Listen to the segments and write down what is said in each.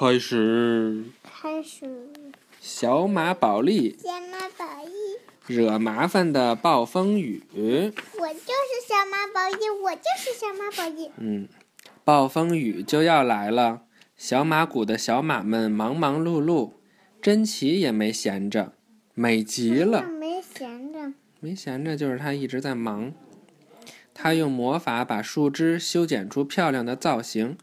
开始。开始。小马宝莉。小马宝莉。惹麻烦的暴风雨。我就是小马宝莉，我就是小马宝莉。嗯，暴风雨就要来了，小马谷的小马们忙忙碌碌，珍奇也没闲着，美极了。没闲着。没闲着，就是他一直在忙。他用魔法把树枝修剪出漂亮的造型，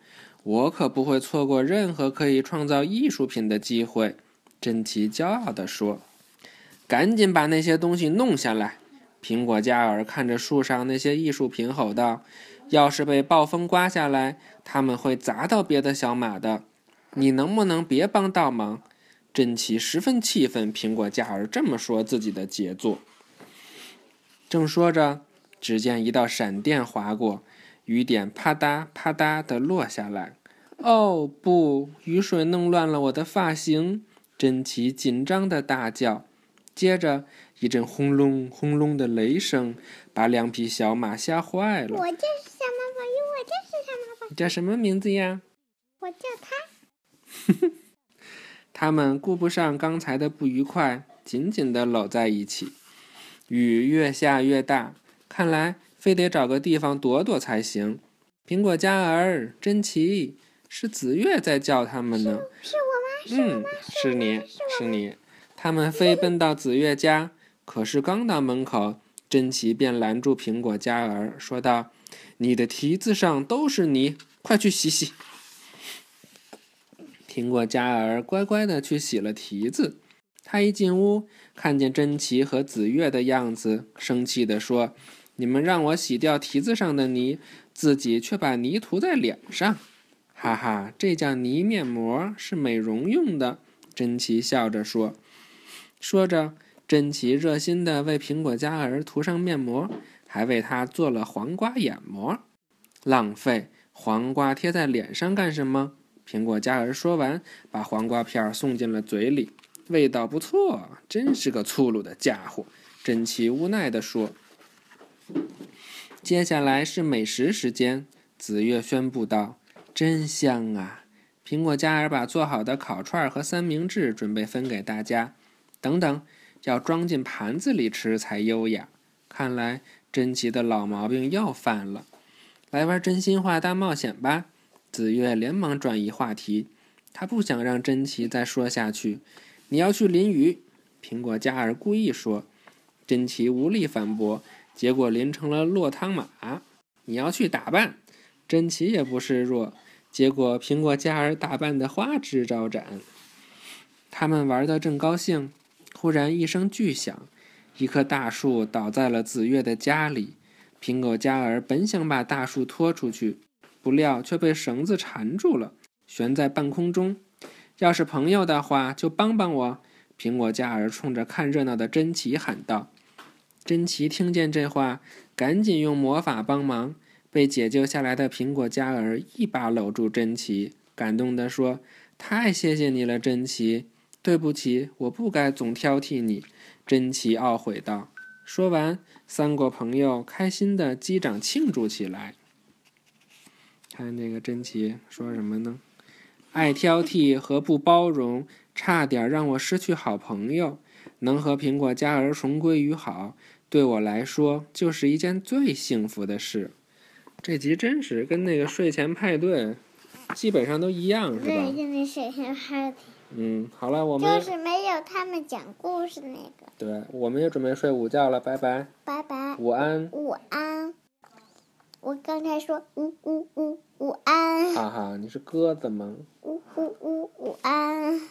我可不会错过任何可以创造艺术品的机会。珍奇骄傲地说：“赶紧把那些东西弄下来！”苹果嘉尔看着树上那些艺术品，吼道：“要是被暴风刮下来，他们会砸到别的小马的。你能不能别帮倒忙？”珍奇十分气愤，苹果嘉尔这么说自己的杰作。正说着。只见一道闪电划过，雨点啪嗒啪嗒地落下来。哦不！雨水弄乱了我的发型！珍奇紧张地大叫。接着，一阵轰隆轰隆的雷声把两匹小马吓坏了。我就是小马宝玉，我就是小马宝。你叫什么名字呀？我叫他。他们顾不上刚才的不愉快，紧紧地搂在一起。雨越下越大。看来非得找个地方躲躲才行。苹果嘉儿、珍奇，是紫月在叫他们呢。是我吗？嗯，是你，是你。他们飞奔到紫月家，可是刚到门口，珍奇便拦住苹果嘉儿，说道：“你的蹄子上都是泥，快去洗洗。”苹果嘉儿乖乖的去洗了蹄子。他一进屋，看见珍奇和紫月的样子，生气地说：“你们让我洗掉蹄子上的泥，自己却把泥涂在脸上，哈哈，这叫泥面膜，是美容用的。”珍奇笑着说。说着，珍奇热心地为苹果嘉儿涂上面膜，还为他做了黄瓜眼膜。浪费，黄瓜贴在脸上干什么？苹果嘉儿说完，把黄瓜片送进了嘴里。味道不错，真是个粗鲁的家伙。珍奇无奈地说：“接下来是美食时间。”紫月宣布道：“真香啊！”苹果嘉儿把做好的烤串和三明治准备分给大家。等等，要装进盘子里吃才优雅。看来珍奇的老毛病又犯了。来玩真心话大冒险吧！紫月连忙转移话题，他不想让珍奇再说下去。你要去淋雨，苹果嘉儿故意说，珍奇无力反驳，结果淋成了落汤马。你要去打扮，珍奇也不示弱，结果苹果嘉儿打扮的花枝招展。他们玩的正高兴，忽然一声巨响，一棵大树倒在了紫月的家里。苹果嘉儿本想把大树拖出去，不料却被绳子缠住了，悬在半空中。要是朋友的话，就帮帮我。”苹果嘉儿冲着看热闹的珍奇喊道。珍奇听见这话，赶紧用魔法帮忙。被解救下来的苹果嘉儿一把搂住珍奇，感动地说：“太谢谢你了，珍奇。对不起，我不该总挑剔你。”珍奇懊悔道。说完，三个朋友开心的击掌庆祝起来。看那个珍奇说什么呢？爱挑剔和不包容，差点让我失去好朋友。能和苹果嘉儿重归于好，对我来说就是一件最幸福的事。这集真是跟那个睡前派对基本上都一样，是吧？对，跟那睡前派对。嗯，好了，我们就是没有他们讲故事那个。对，我们也准备睡午觉了，拜拜。拜拜。午安。午安。我刚才说呜呜呜午安。哈哈，你是鸽子吗？呜呜呜午安。